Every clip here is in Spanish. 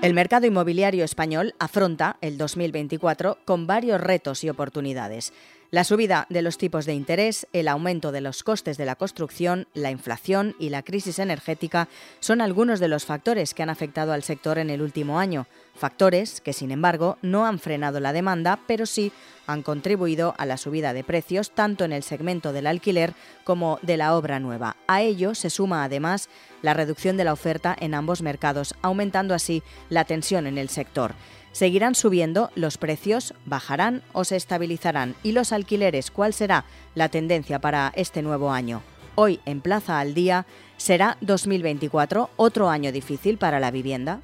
El mercado inmobiliario español afronta el 2024 con varios retos y oportunidades. La subida de los tipos de interés, el aumento de los costes de la construcción, la inflación y la crisis energética son algunos de los factores que han afectado al sector en el último año. Factores que, sin embargo, no han frenado la demanda, pero sí han contribuido a la subida de precios tanto en el segmento del alquiler como de la obra nueva. A ello se suma además la reducción de la oferta en ambos mercados, aumentando así la tensión en el sector. ¿Seguirán subiendo los precios? ¿Bajarán o se estabilizarán? ¿Y los alquileres? ¿Cuál será la tendencia para este nuevo año? Hoy en Plaza al Día, ¿será 2024 otro año difícil para la vivienda?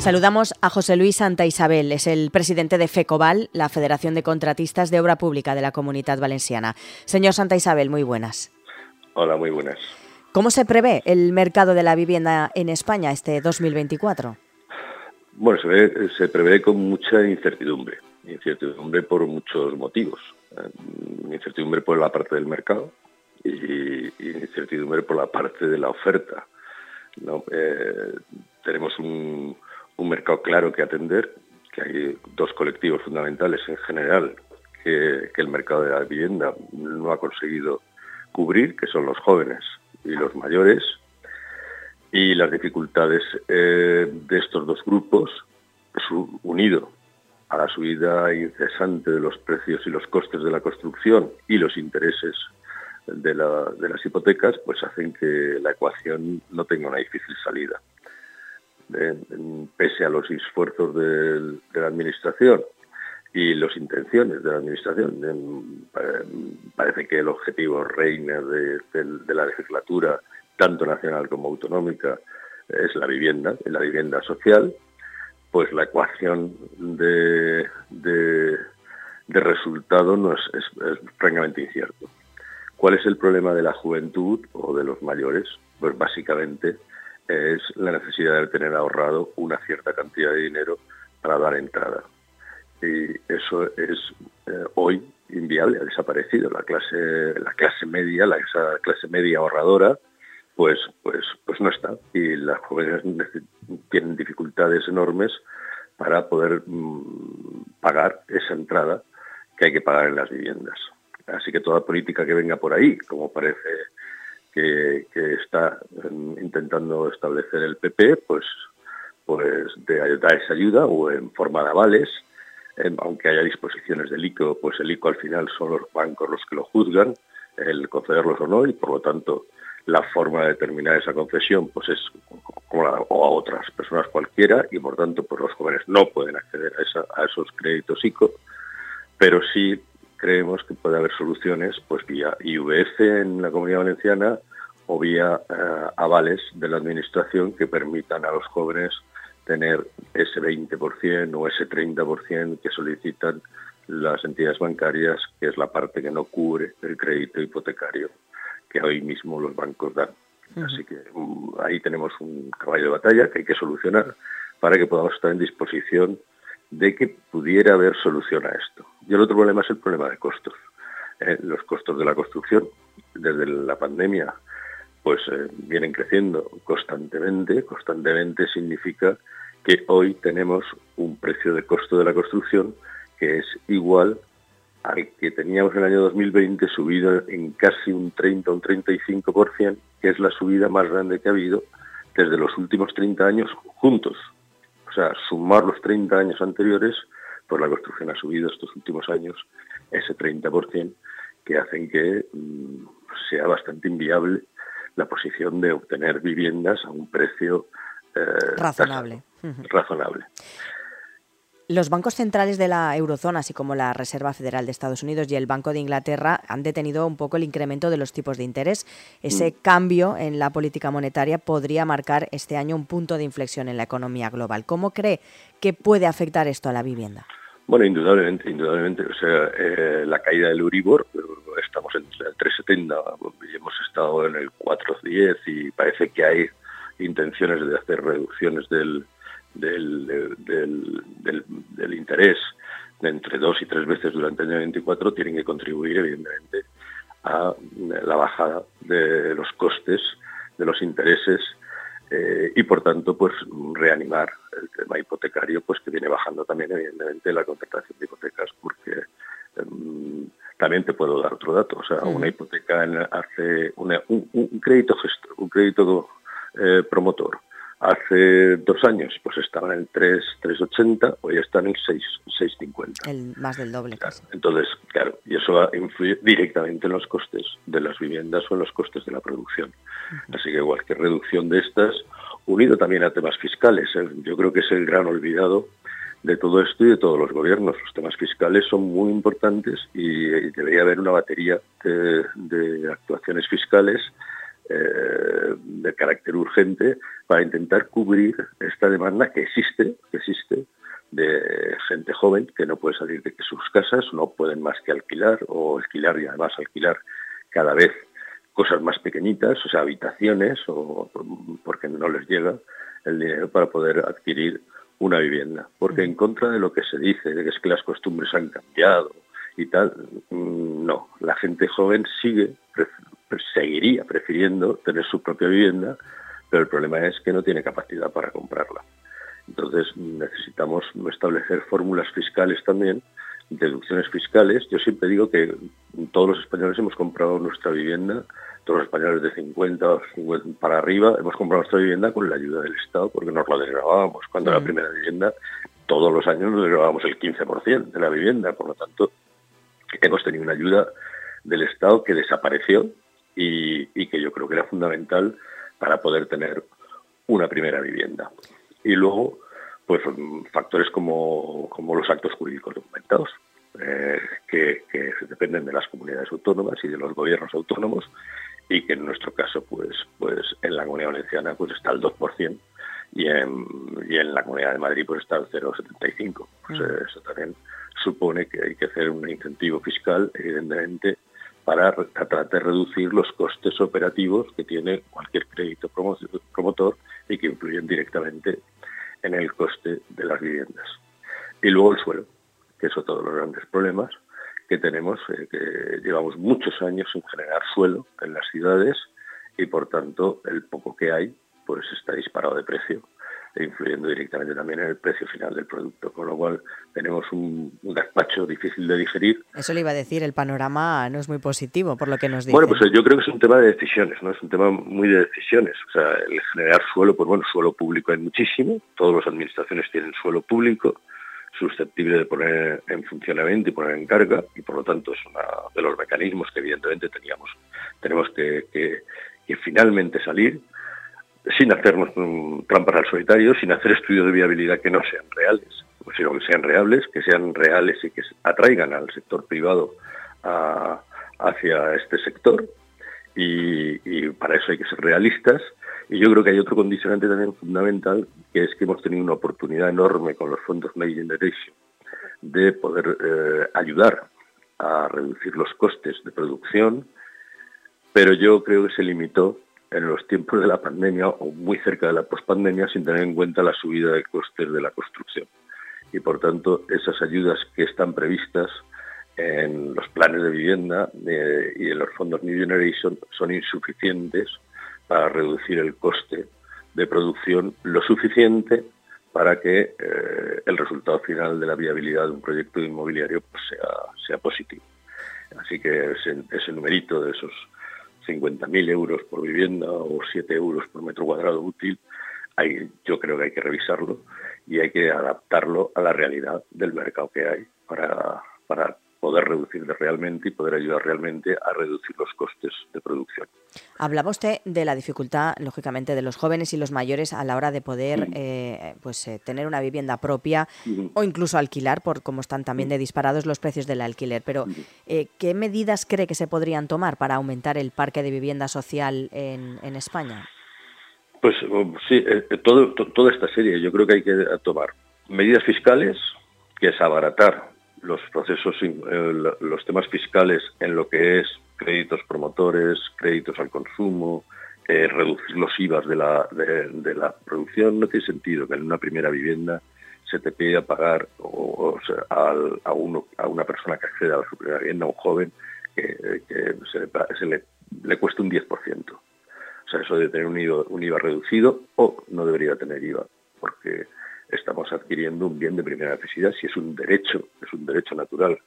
Saludamos a José Luis Santa Isabel, es el presidente de FECOVAL, la Federación de Contratistas de Obra Pública de la Comunidad Valenciana. Señor Santa Isabel, muy buenas. Hola, muy buenas. ¿Cómo se prevé el mercado de la vivienda en España este 2024? Bueno, se, se prevé con mucha incertidumbre. Incertidumbre por muchos motivos. Eh, incertidumbre por la parte del mercado y, incertidumbre por la parte de la oferta. Eh, tenemos un, mercado claro que atender, que hay dos colectivos fundamentales en general que el mercado de la vivienda no ha conseguido cubrir, que son los jóvenes y los mayores, y las dificultades eh, de estos dos grupos, unido a la subida incesante de los precios y los costes de la construcción y los intereses de, las hipotecas, pues hacen que la ecuación no tenga una difícil salida. pese a los esfuerzos de, la Administración y las intenciones de la Administración. parece que el objetivo reina de, la legislatura, tanto nacional como autonómica, es la vivienda, la vivienda social, pues la ecuación de, resultado no es, es, francamente incierto. ¿Cuál es el problema de la juventud o de los mayores? Pues básicamente es la necesidad de tener ahorrado una cierta cantidad de dinero para dar entrada y eso es eh, hoy inviable, ha desaparecido. La clase, la clase media, la, esa clase media ahorradora, pues, pues, pues no está. Y las jóvenes tienen dificultades enormes para poder mm, pagar esa entrada que hay que pagar en las viviendas. Así que toda política que venga por ahí, como parece que, está mm, intentando establecer el PP, pues, pues de dar esa ayuda o en forma de avales, aunque haya disposiciones del ICO, pues el ICO al final son los bancos los que lo juzgan, el concederlos o no, y por lo tanto la forma de determinar esa concesión pues es como o a otras personas cualquiera y por tanto pues los jóvenes no pueden acceder a, esos créditos ICO, pero sí creemos que puede haber soluciones pues vía IVF en la Comunidad Valenciana o vía eh, avales de la Administración que permitan a los jóvenes tener ese 20% o ese 30% que solicitan las entidades bancarias, que es la parte que no cubre el crédito hipotecario que hoy mismo los bancos dan. Así que mm, ahí tenemos un caballo de batalla que hay que solucionar para que podamos estar en disposición de que pudiera haber solución a esto. Y el otro problema es el problema de costos. Eh, los costos de la construcción, desde la pandemia, pues eh, vienen creciendo constantemente. Constantemente significa que hoy tenemos un precio de costo de la construcción que es igual al que teníamos en el año 2020 subido en casi un 30 o un 35%, que es la subida más grande que ha habido desde los últimos 30 años juntos. O sea, sumar los 30 años anteriores, pues la construcción ha subido estos últimos años ese 30%, que hacen que mm, sea bastante inviable la posición de obtener viviendas a un precio eh, razonable. Razonable. Los bancos centrales de la eurozona, así como la Reserva Federal de Estados Unidos y el Banco de Inglaterra, han detenido un poco el incremento de los tipos de interés. Ese mm. cambio en la política monetaria podría marcar este año un punto de inflexión en la economía global. ¿Cómo cree que puede afectar esto a la vivienda? Bueno, indudablemente, indudablemente. O sea, eh, la caída del Euribor, estamos en el 3,70 y hemos estado en el 4,10 y parece que hay intenciones de hacer reducciones del, del, del, interés de entre dos y tres veces durante el año 24 tienen que contribuir evidentemente a la bajada de los costes, de los intereses eh, y por tanto pues reanimar el tema hipotecario pues que viene bajando también evidentemente la contratación de hipotecas porque em, también te puedo dar otro dato. O sea una hipoteca hace un, crédito gesto, un crédito eh, promotor hace dos años pues estaban en 3, 3,80, hoy están en 6, 6,50. El más del doble. Entonces, claro, y eso influye directamente en los costes de las viviendas o en los costes de la producción. Así que cualquier reducción de estas, unido también a temas fiscales, ¿eh? yo creo que es el gran olvidado de todo esto y de todos los gobiernos. Los temas fiscales son muy importantes y, debería haber una batería de actuaciones fiscales eh, de carácter urgente para intentar cubrir esta demanda que existe, que existe de gente joven que no puede salir de sus casas, no pueden más que alquilar o alquilar y además alquilar cada vez cosas más pequeñitas, o sea, habitaciones, o porque no les llega el dinero para poder adquirir una vivienda. Porque en contra de lo que se dice, de que es que las costumbres han cambiado y tal, mm, no, la gente joven sigue seguiría prefiriendo tener su propia vivienda, pero el problema es que no tiene capacidad para comprarla. Entonces necesitamos establecer fórmulas fiscales también, deducciones fiscales. Yo siempre digo que todos los españoles hemos comprado nuestra vivienda, todos los españoles de 50, 50 para arriba, hemos comprado nuestra vivienda con la ayuda del Estado porque nos la desgrabábamos. Cuando la mm. primera vivienda, todos los años nos desgrabábamos el 15% de la vivienda, por lo tanto hemos tenido una ayuda del Estado que desapareció y, que yo creo que era fundamental para poder tener una primera vivienda. Y luego, pues factores como, como los actos jurídicos documentados, eh, que, que, dependen de las comunidades autónomas y de los gobiernos autónomos y que en nuestro caso, pues, pues en la Comunidad Valenciana pues está el 2% y en, y en la Comunidad de Madrid pues está el 0,75%. Pues, eh, eso también supone que hay que hacer un incentivo fiscal, evidentemente, para tratar de reducir los costes operativos que tiene cualquier crédito promotor y que influyen directamente en el coste de las viviendas. Y luego el suelo, que es otro de los grandes problemas que tenemos, eh, que llevamos muchos años sin generar suelo en las ciudades y por tanto el poco que hay pues está disparado de precio influyendo directamente también en el precio final del producto, con lo cual tenemos un, un gazpacho difícil de digerir. Eso le iba a decir, el panorama no es muy positivo por lo que nos dice. Bueno, pues yo creo que es un tema de decisiones, ¿no? Es un tema muy de decisiones. O sea, el generar suelo, pues bueno, suelo público hay muchísimo, todas las administraciones tienen suelo público, susceptible de poner en funcionamiento y poner en carga, y por lo tanto es uno de los mecanismos que evidentemente teníamos, tenemos que, que, que finalmente salir sin hacernos trampas al solitario, sin hacer estudios de viabilidad que no sean reales, sino que sean reales, que sean reales y que atraigan al sector privado hacia este sector. Y, para eso hay que ser realistas. Y yo creo que hay otro condicionante también fundamental, que es que hemos tenido una oportunidad enorme con los fondos Next Generation de poder eh, ayudar a reducir los costes de producción, pero yo creo que se limitó en los tiempos de la pandemia o muy cerca de la pospandemia sin tener en cuenta la subida de costes de la construcción. Y por tanto, esas ayudas que están previstas en los planes de vivienda eh, y en los fondos New Generation son insuficientes para reducir el coste de producción lo suficiente para que eh, el resultado final de la viabilidad de un proyecto inmobiliario pues, sea, sea positivo. Así que ese, ese numerito de esos 50.000 euros por vivienda o 7 euros por metro cuadrado útil, hay, yo creo que hay que revisarlo y hay que adaptarlo a la realidad del mercado que hay para, para poder reducir realmente y poder ayudar realmente a reducir los costes de producción. Hablaba usted de la dificultad, lógicamente, de los jóvenes y los mayores a la hora de poder eh, pues, eh, tener una vivienda propia o incluso alquilar, por como están también de disparados los precios del alquiler. Pero, eh, ¿qué medidas cree que se podrían tomar para aumentar el parque de vivienda social en, en España? Pues um, sí, todo, toda esta serie yo creo que hay que tomar medidas fiscales, que es abaratar los procesos, eh, los temas fiscales en lo que es créditos promotores, créditos al consumo, eh, reducir los IVAs de la, de, la producción, no tiene sentido que en una primera vivienda se te pida pagar o, a, uno, a una persona que accede a la primera vivienda, un joven, que, se, le, le, cueste un 10%. O sea, eso de tener un IVA, un IVA reducido o no debería tener IVA, porque estamos adquiriendo un bien de primera necesidad si es un derecho, es un derecho natural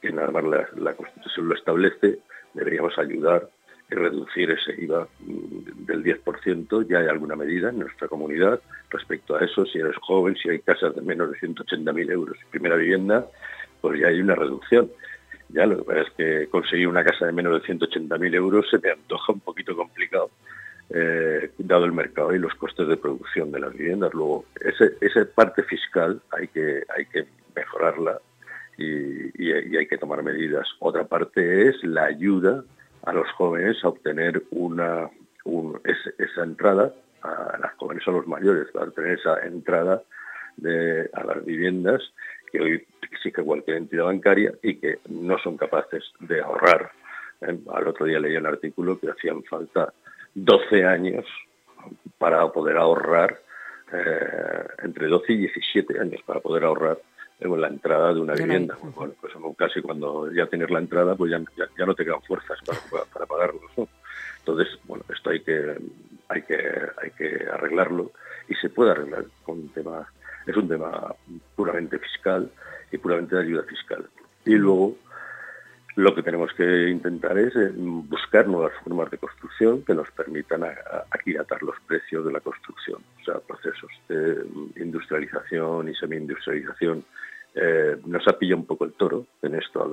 que nada más la, Constitución lo establece, deberíamos ayudar y reducir ese IVA mm, del 10%. Ya hay alguna medida en nuestra comunidad respecto a eso. Si eres joven, si hay casas de menos de 180.000 euros y primera vivienda, pues ya hay una reducción. Ya lo que pasa es que conseguir una casa de menos de 180.000 euros se me antoja un poquito complicado, eh, dado el mercado y los costes de producción de las viviendas. Luego, ese, esa parte fiscal hay que, mejorarla y, hay que tomar medidas. Otra parte es la ayuda a los jóvenes a obtener una, esa entrada, a las jóvenes o a los mayores, a obtener esa entrada de, a las viviendas que hoy exige cualquier entidad bancaria y que no son capaces de ahorrar. ¿eh? Al otro día leí un artículo que hacían falta 12 años para poder ahorrar, eh, entre 12 y 17 años para poder ahorrar en la entrada de una vivienda. Bueno, pues casi cuando ya tienes la entrada, pues ya, ya, no te quedan fuerzas para, para pagarlo. Entonces, bueno, esto hay que, hay que, hay que arreglarlo y se puede arreglar con un tema, es un tema puramente fiscal y puramente de ayuda fiscal. Y luego lo que tenemos que intentar es eh, buscar nuevas formas de construcción que nos permitan aquilatar los precios de la construcción, o sea, procesos de industrialización y semi-industrialización. Eh, nos ha pillado un poco el toro en esto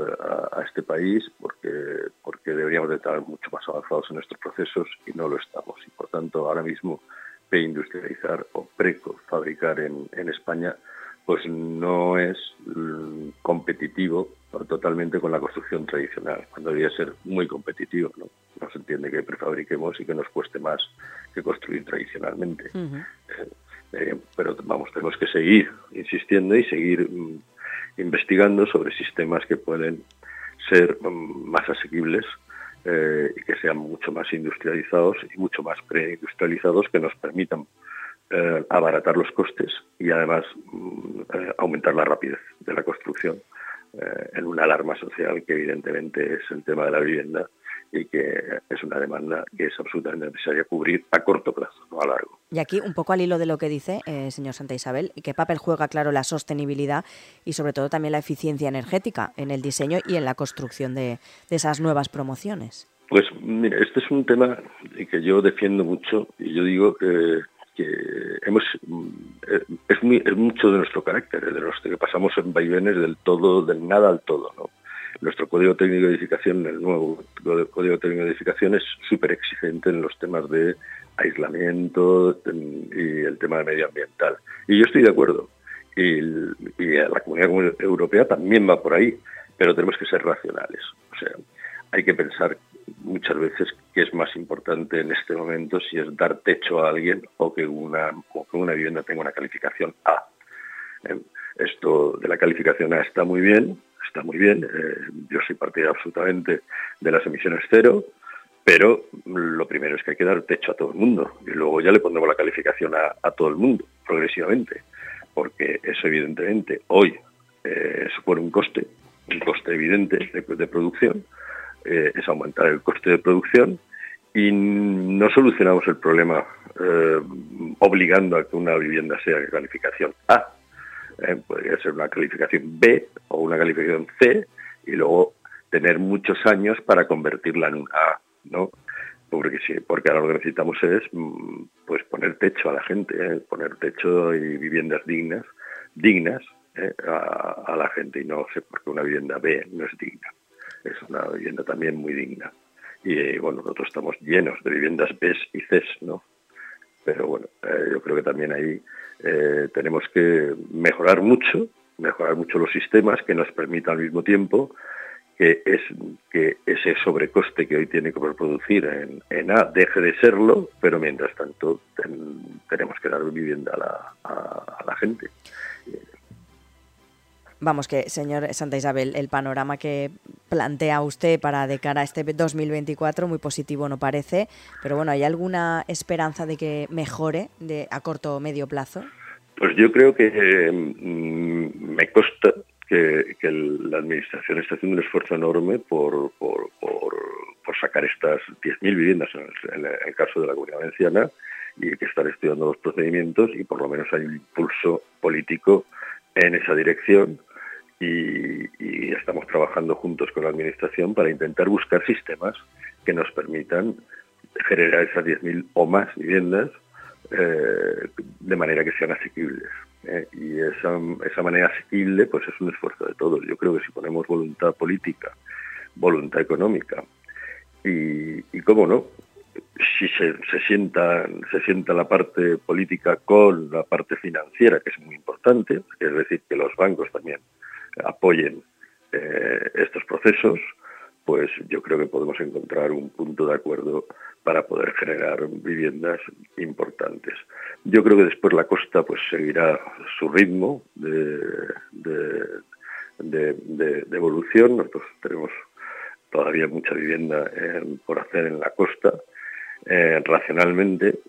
a, este país porque, porque deberíamos de estar mucho más avanzados en nuestros procesos y no lo estamos. Y por tanto, ahora mismo pre-industrializar o pre-fabricar en, en España pues no es mm, competitivo totalmente con la construcción tradicional, cuando debería ser muy competitivo. ¿no? se entiende que prefabriquemos y que nos cueste más que construir tradicionalmente. Eh, eh, pero vamos, tenemos que seguir insistiendo y seguir mm, investigando sobre sistemas que pueden ser mm, más asequibles eh, y que sean mucho más industrializados y mucho más preindustrializados que nos permitan eh, abaratar los costes y además mm, eh, aumentar la rapidez de la construcción eh, en una alarma social que evidentemente es el tema de la vivienda y que es una demanda que es absolutamente necesaria cubrir a corto plazo, no a largo. Y aquí, un poco al hilo de lo que dice, señor Santa Isabel, ¿qué papel juega, claro, la sostenibilidad y sobre todo también la eficiencia energética en el diseño y en la construcción de, de esas nuevas promociones? Pues mire, este es un tema que yo defiendo mucho y yo digo que que hemos eh, es, mucho de nuestro carácter, de los que pasamos en vaivenes del todo, del nada al todo, ¿no? Nuestro código técnico de edificación, el nuevo código técnico de edificación es súper exigente en los temas de aislamiento y el tema medioambiental. Y yo estoy de acuerdo. Y la comunidad europea también va por ahí, pero tenemos que ser racionales. O sea, hay que pensar muchas veces que es más importante en este momento si es dar techo a alguien o que una, que una vivienda tenga una calificación A. Eh, esto de la calificación A está muy bien, está muy bien. Eh, yo soy partidario absolutamente de las emisiones cero, pero lo primero es que hay que dar techo a todo el mundo y luego ya le pondremos la calificación a, todo el mundo progresivamente, porque eso evidentemente hoy eh, supone un coste, un coste evidente de producción eh, es aumentar el coste de producción y no solucionamos el problema eh, obligando a que una vivienda sea de calificación A. Eh, podría ser una calificación B o una calificación C y luego tener muchos años para convertirla en una A, ¿no? Porque sí, porque ahora lo que necesitamos es mm, pues poner techo a la gente, poner techo y viviendas dignas, dignas a la gente y no sé por qué una vivienda B no es digna es una vivienda también muy digna. Y eh, bueno, nosotros estamos llenos de viviendas B y C, ¿no? Pero bueno, eh, yo creo que también ahí eh, tenemos que mejorar mucho, mejorar mucho los sistemas que nos permitan al mismo tiempo que, es, que ese sobrecoste que hoy tiene que producir en, A deje de serlo, pero mientras tanto tenemos que dar vivienda a la gente. Vamos, que señor Santa Isabel, el panorama que plantea usted para de cara a este 2024 muy positivo no parece, pero bueno, ¿hay alguna esperanza de que mejore de a corto o medio plazo? Pues yo creo que mm, me consta que, la Administración está haciendo un esfuerzo enorme por, por, sacar estas 10.000 viviendas en el, caso de la Comunidad Valenciana y que están estudiando los procedimientos y por lo menos hay un impulso político en esa dirección y, estamos trabajando juntos con la Administración para intentar buscar sistemas que nos permitan generar esas 10.000 o más viviendas eh, de manera que sean asequibles. ¿eh? y esa, esa manera asequible pues es un esfuerzo de todos. Yo creo que si ponemos voluntad política, voluntad económica y, y cómo no, si se, se, sienta, se sienta la parte política con la parte financiera, que es muy importante, es decir, que los bancos también apoyen eh, estos procesos, pues yo creo que podemos encontrar un punto de acuerdo para poder generar viviendas importantes. Yo creo que después la costa pues seguirá su ritmo de, de, evolución. Nosotros tenemos todavía mucha vivienda por hacer en la costa, eh, racionalmente,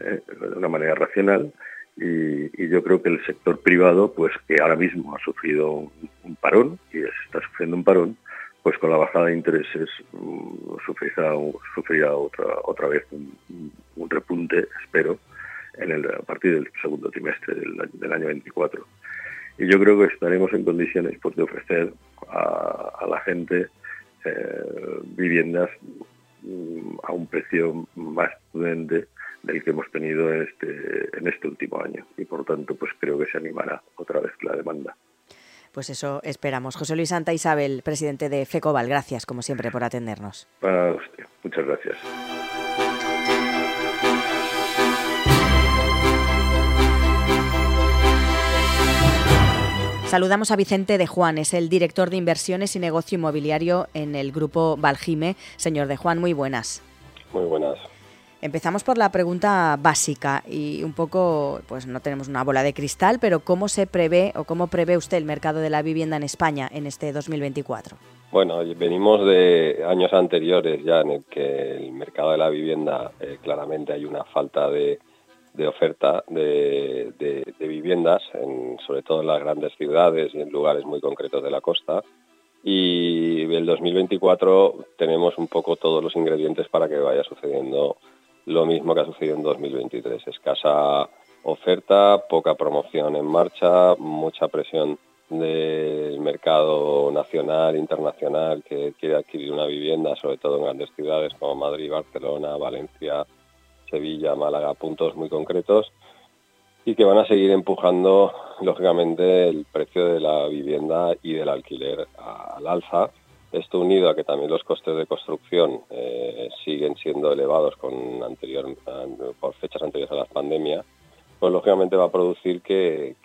eh, de una manera racional, y, yo creo que el sector privado, pues que ahora mismo ha sufrido un, parón, y está sufriendo un parón, pues con la bajada de intereses mm, sufrirá, sufrirá otra, otra vez un, repunte, espero, en el, a partir del segundo trimestre del, año 24. Y yo creo que estaremos en condiciones pues, de ofrecer a, la gente eh, viviendas mm, a un precio más prudente del que hemos tenido en este, en este último año. Y por tanto, pues creo que se animará otra vez la demanda. Pues eso esperamos. José Luis Santa Isabel, presidente de FECOBAL, gracias como siempre por atendernos. Para usted. Muchas gracias. Saludamos a Vicente de Juan, es el director de inversiones y negocio inmobiliario en el grupo Valjime. Señor de Juan, muy buenas. Muy buenas. Empezamos por la pregunta básica y un poco, pues no tenemos una bola de cristal, pero ¿cómo se prevé o cómo prevé usted el mercado de la vivienda en España en este 2024? Bueno, venimos de años anteriores ya en el que el mercado de la vivienda eh, claramente hay una falta de, oferta de, viviendas, sobre todo en las grandes ciudades y en lugares muy concretos de la costa. Y el 2024 tenemos un poco todos los ingredientes para que vaya sucediendo lo mismo que ha sucedido en 2023. Escasa oferta, poca promoción en marcha, mucha presión del mercado nacional, internacional, que quiere adquirir una vivienda, sobre todo en grandes ciudades como Madrid, Barcelona, Valencia, Sevilla, Málaga, puntos muy concretos, y que van a seguir empujando, lógicamente, el precio de la vivienda y del alquiler al alza, esto unido a que también los costes de construcción eh, siguen siendo elevados con anterior, por fechas anteriores a la pandemia, pues lógicamente va a producir que,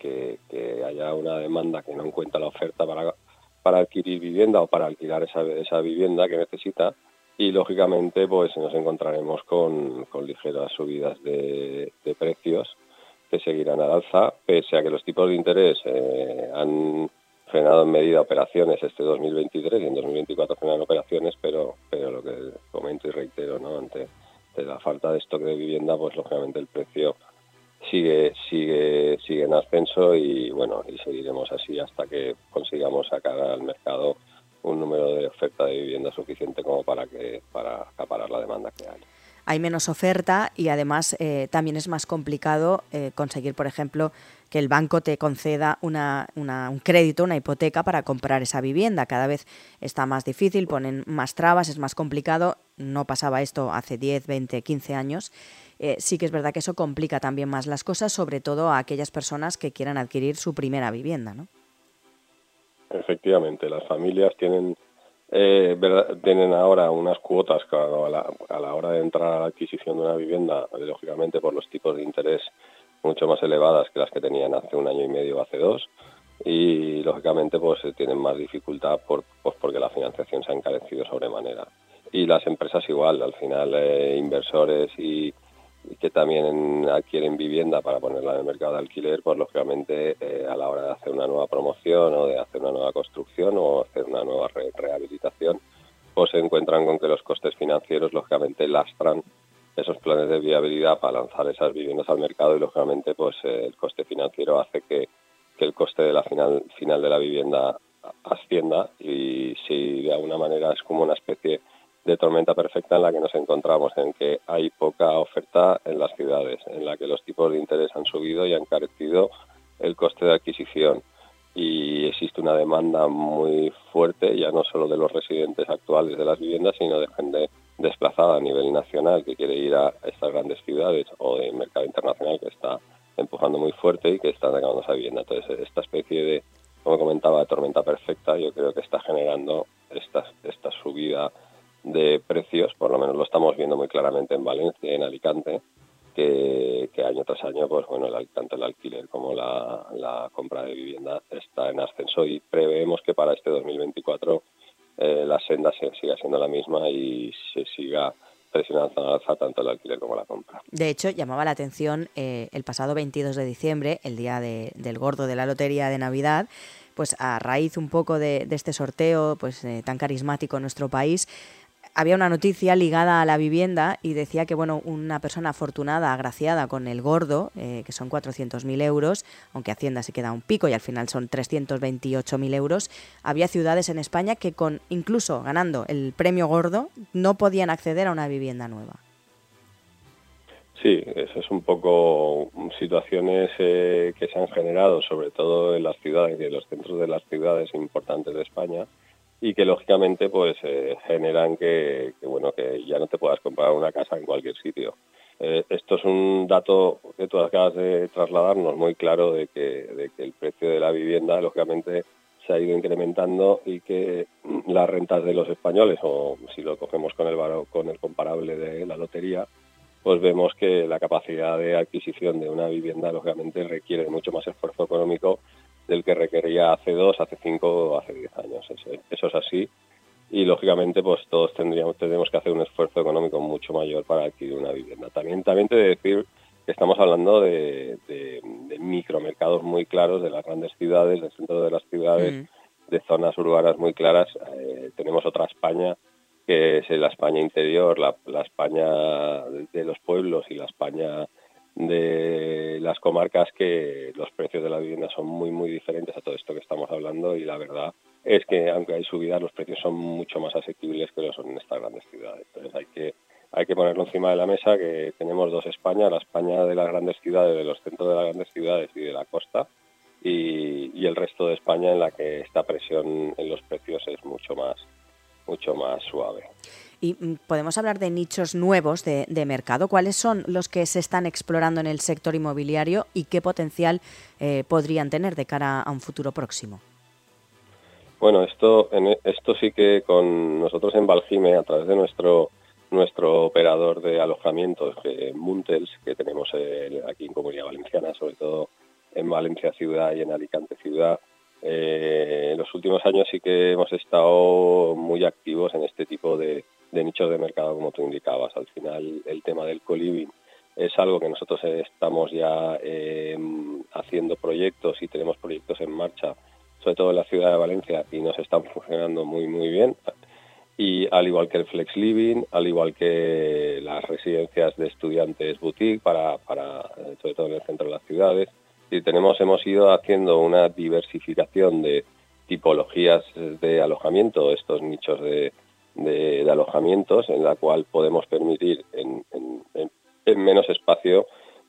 haya una demanda que no encuentra la oferta para, para adquirir vivienda o para alquilar esa, esa vivienda que necesita. Y lógicamente pues nos encontraremos con, ligeras subidas de, precios que seguirán al alza, pese a que los tipos de interés eh, han frenado en medida operaciones este 2023 y en 2024 frenan operaciones, pero, pero lo que comento y reitero, ¿no? ante, la falta de stock de vivienda, pues lógicamente el precio sigue sigue sigue en ascenso y bueno y seguiremos así hasta que consigamos sacar al mercado un número de oferta de vivienda suficiente como para que para acaparar la demanda que hay hay menos oferta y además eh, también es más complicado eh, conseguir, por ejemplo, que el banco te conceda una, un crédito, una hipoteca para comprar esa vivienda. Cada vez está más difícil, ponen más trabas, es más complicado. No pasaba esto hace 10, 20, 15 años. Eh, sí que es verdad que eso complica también más las cosas, sobre todo a aquellas personas que quieran adquirir su primera vivienda, ¿no? Efectivamente, las familias tienen eh, tienen ahora unas cuotas que a la, hora de entrar a la adquisición de una vivienda, lógicamente por los tipos de interés mucho más elevadas que las que tenían hace un año y medio o hace dos. Y lógicamente pues tienen más dificultad por, pues porque la financiación se ha encarecido sobremanera. Y las empresas igual al final eh, inversores y, que también adquieren vivienda para ponerla en el mercado de alquiler, pues lógicamente eh, a la hora de hacer una nueva promoción o de hacer una nueva construcción o hacer una nueva rehabilitación, pues se encuentran con que los costes financieros lógicamente lastran esos planes de viabilidad para lanzar esas viviendas al mercado y lógicamente pues eh, el coste financiero hace que, que el coste de la final, final de la vivienda ascienda y si de alguna manera es como una especie de tormenta perfecta en la que nos encontramos, en que hay poca oferta en las ciudades, en la que los tipos de interés han subido y han encarecido el coste de adquisición. Y existe una demanda muy fuerte, ya no solo de los residentes actuales de las viviendas, sino de gente desplazada a nivel nacional que quiere ir a estas grandes ciudades o de mercado internacional que está empujando muy fuerte y que está sacando esa vivienda. Entonces, esta especie de, como comentaba, tormenta perfecta, yo creo que está generando esta, esta subida de precios, por lo menos lo estamos viendo muy claramente en Valencia en Alicante, que, año tras año, pues bueno, el, tanto el alquiler como la, compra de vivienda está en ascenso y preveemos que para este 2024 eh, la senda siga siendo la misma y se siga presionando alza tanto el alquiler como la compra. De hecho, llamaba la atención eh, el pasado 22 de diciembre, el día del gordo de la lotería de Navidad, pues a raíz un poco de, este sorteo pues eh, tan carismático en nuestro país, había una noticia ligada a la vivienda y decía que bueno, una persona afortunada, agraciada con el gordo, eh, que son 400.000 euros, aunque Hacienda se queda un pico y al final son 328.000 euros, había ciudades en España que con incluso ganando el premio gordo no podían acceder a una vivienda nueva. Sí, eso es un poco situaciones eh, que se han generado, sobre todo en las ciudades y en los centros de las ciudades importantes de España, y que lógicamente pues eh, generan que, bueno que ya no te puedas comprar una casa en cualquier sitio. Eh, esto es un dato que tú acabas de trasladarnos muy claro de que, de que el precio de la vivienda lógicamente se ha ido incrementando y que las rentas de los españoles o si lo cogemos con el con el comparable de la lotería pues vemos que la capacidad de adquisición de una vivienda lógicamente requiere mucho más esfuerzo económico del que requería hace dos, hace cinco o hace diez años. Eso, es así. Y lógicamente, pues todos tendríamos, tenemos que hacer un esfuerzo económico mucho mayor para adquirir una vivienda. También, también te de decir que estamos hablando de, de, micromercados muy claros de las grandes ciudades, del centro de las ciudades, mm. de zonas urbanas muy claras. Eh, tenemos otra España que es la España interior, la, la España de los pueblos y la España de las comarcas que los precios de la vivienda son muy muy diferentes a todo esto que estamos hablando y la verdad es que aunque hay subidas los precios son mucho más asequibles que lo son en estas grandes ciudades. Entonces hay que hay que ponerlo encima de la mesa que tenemos dos España la España de las grandes ciudades de los centros de las grandes ciudades y de la costa y, y el resto de España en la que esta presión en los precios es mucho más mucho más suave y mm, podemos hablar de nichos nuevos de, mercado. ¿Cuáles son los que se están explorando en el sector inmobiliario y qué potencial eh, podrían tener de cara a un futuro próximo? Bueno, esto, en e, esto sí que con nosotros en Valgime, a través de nuestro nuestro operador de alojamientos, que Muntels, que tenemos eh, aquí en Comunidad Valenciana, sobre todo en Valencia Ciudad y en Alicante Ciudad, eh, en los últimos años sí que hemos estado muy activos en este tipo de, nichos de mercado, como tú indicabas. Al final, el tema del co-living es algo que nosotros estamos ya em, haciendo proyectos y tenemos proyectos en marcha, sobre todo en la ciudad de Valencia, y nos están funcionando muy, muy bien. Y al igual que el flex living, al igual que las residencias de estudiantes boutique, para, para sobre todo en el centro de las ciudades, y tenemos, hemos ido haciendo una diversificación de tipologías de alojamiento, estos nichos de, de, alojamientos en la cual podemos permitir en, menos espacio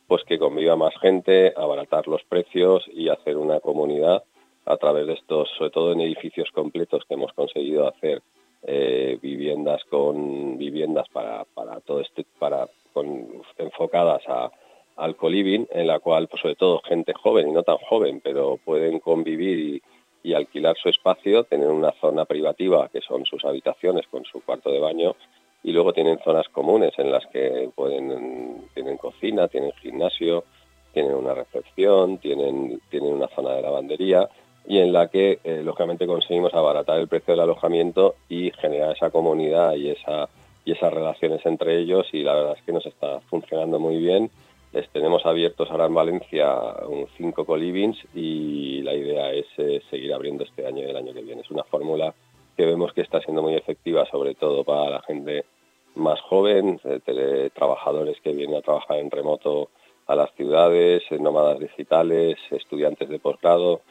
pues que conviva más gente, abaratar los precios y hacer una comunidad a través de estos, sobre todo en edificios completos que hemos conseguido hacer eh, viviendas con viviendas para, para todo este para con, enfocadas a, al coliving en la cual pues sobre todo gente joven y no tan joven pero pueden convivir y, alquilar su espacio, tener una zona privativa que son sus habitaciones con su cuarto de baño y luego tienen zonas comunes en las que pueden tienen cocina, tienen gimnasio, tienen una recepción, tienen tienen una zona de lavandería y en la que eh, lógicamente conseguimos abaratar el precio del alojamiento y generar esa comunidad y esa y esas relaciones entre ellos y la verdad es que nos está funcionando muy bien les tenemos abiertos ahora en Valencia un 5 colivings y la idea es eh, seguir abriendo este año y el año que viene. Es una fórmula que vemos que está siendo muy efectiva, sobre todo para la gente más joven, trabajadores que vienen a trabajar en remoto a las ciudades, nómadas digitales, estudiantes de posgrado,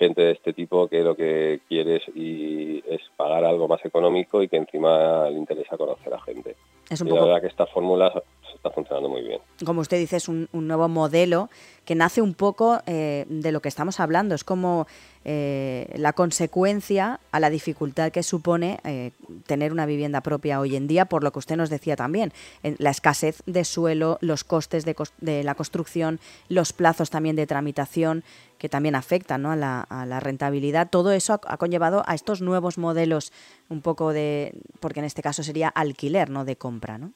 gente de este tipo que lo que quieres y es pagar algo más económico y que encima le interesa conocer a gente. Es un y la verdad que esta fórmula está funcionando muy bien. Como usted dice, es un, nuevo modelo que nace un poco eh, de lo que estamos hablando. Es como eh, la consecuencia a la dificultad que supone eh, tener una vivienda propia hoy en día, por lo que usted nos decía también, la escasez de suelo, los costes de, la construcción, los plazos también de tramitación que también afectan a, la, rentabilidad. Todo eso ha, conllevado a estos nuevos modelos, un poco de, porque en este caso sería alquiler, no de compra, ¿no?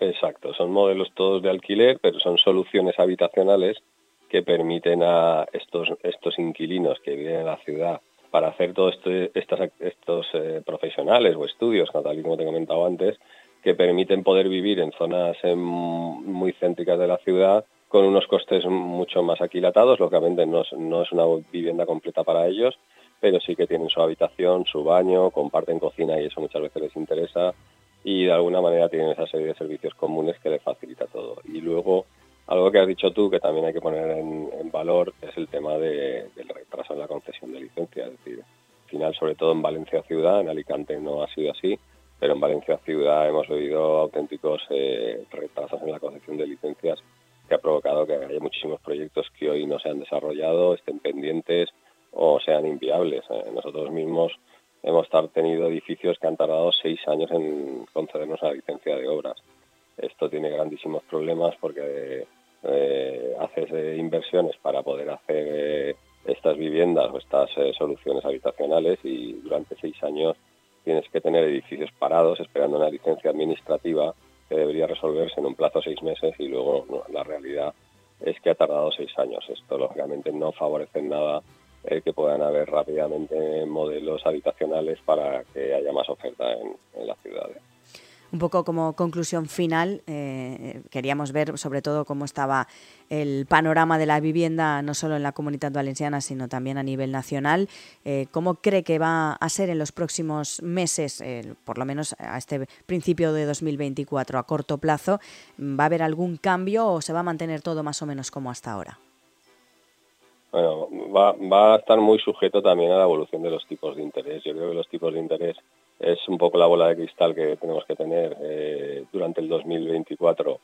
Exacto, son modelos todos de alquiler, pero son soluciones habitacionales que permiten a estos, estos inquilinos que viven en la ciudad para hacer todos este, estos eh, profesionales o estudios, tal y como te he comentado antes, que permiten poder vivir en zonas em, muy céntricas de la ciudad con unos costes mucho más aquilatados. Lógicamente no es, no es una vivienda completa para ellos, pero sí que tienen su habitación, su baño, comparten cocina y eso muchas veces les interesa y de alguna manera tienen esa serie de servicios comunes que les facilita todo. Y luego algo que has dicho tú que también hay que poner en, valor es el tema del retraso en la concesión de licencias. Es decir, al final, sobre todo en Valencia Ciudad, en Alicante no ha sido así, pero en Valencia Ciudad hemos oído auténticos eh, retrasos en la concesión de licencias que ha provocado que haya muchísimos proyectos que hoy no se han desarrollado, estén pendientes o sean inviables. Eh, nosotros mismos hemos tenido edificios que han tardado seis años en concedernos la licencia de obras. Esto tiene grandísimos problemas porque eh, haces eh, inversiones para poder hacer estas viviendas o estas soluciones habitacionales y durante seis años tienes que tener edificios parados esperando una licencia administrativa que debería resolverse en un plazo de seis meses y luego la realidad es que ha tardado seis años. Esto lógicamente no favorece en nada el que puedan haber rápidamente modelos habitacionales para que haya más oferta en, en las ciudades. Un poco como conclusión final, eh, queríamos ver sobre todo cómo estaba el panorama de la vivienda, no solo en la comunidad valenciana, sino también a nivel nacional. Eh, ¿Cómo cree que va a ser en los próximos meses, por lo menos a este principio de 2024, a corto plazo? ¿Va a haber algún cambio o se va a mantener todo más o menos como hasta ahora? Bueno, va, va a estar muy sujeto también a la evolución de los tipos de interés. Yo creo que los tipos de interés es un poco la bola de cristal que tenemos que tener. Eh, durante el 2024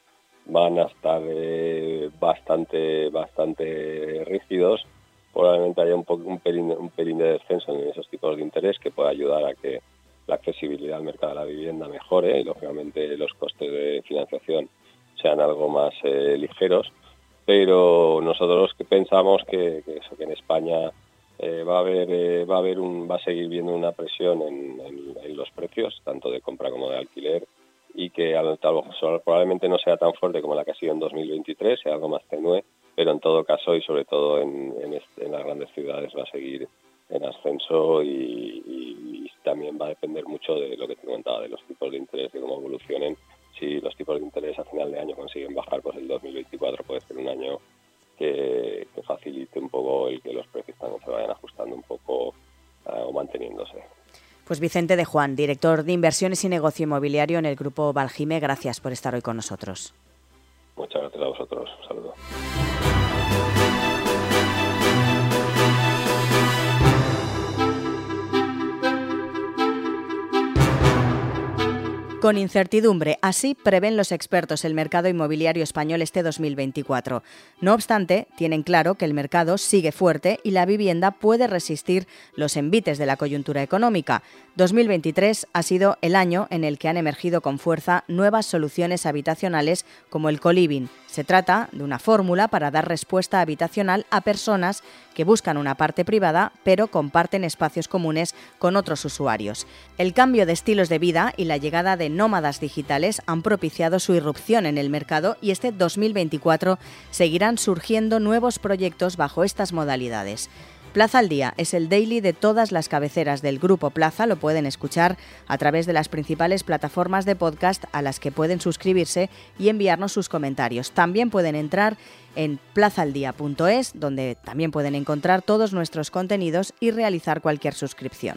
van a estar eh, bastante bastante rígidos. Probablemente haya un, un, pelín, un pelín de descenso en esos tipos de interés que pueda ayudar a que la accesibilidad al mercado de la vivienda mejore y lógicamente los costes de financiación sean algo más eh, ligeros. Pero nosotros que pensamos que, que eso que en España eh, va a haber eh, va a haber un va a seguir viendo una presión en, los precios tanto de compra como de alquiler y que al, probablemente no sea tan fuerte como la que ha sido en 2023 sea algo más tenue pero en todo caso y sobre todo en, las grandes ciudades va a seguir en ascenso y, también va a depender mucho de lo que te comentaba de los tipos de interés de cómo evolucionen. Si los tipos de interés a final de año consiguen bajar pues el 2024 puede ser un año que, facilite un poco el que los precios también se vayan ajustando un poco eh, o manteniéndose. Pues Vicente de Juan, director de inversiones y negocio inmobiliario en el grupo Valjime, gracias por estar hoy con nosotros. Muchas gracias a vosotros. Un saludo. Con incertidumbre, así prevén los expertos el mercado inmobiliario español este 2024. No obstante, tienen claro que el mercado sigue fuerte y la vivienda puede resistir los envites de la coyuntura económica. 2023 ha sido el año en el que han emergido con fuerza nuevas soluciones habitacionales como el coliving. Se trata de una fórmula para dar respuesta habitacional a personas que buscan una parte privada pero comparten espacios comunes con otros usuarios. El cambio de estilos de vida y la llegada de nómadas digitales han propiciado su irrupción en el mercado y este 2024 seguirán surgiendo nuevos proyectos bajo estas modalidades. Plaza al Día es el daily de todas las cabeceras del Grupo Plaza. Lo pueden escuchar a través de las principales plataformas de podcast a las que pueden suscribirse y enviarnos sus comentarios. También pueden entrar en plazaldía.es, donde también pueden encontrar todos nuestros contenidos y realizar cualquier suscripción.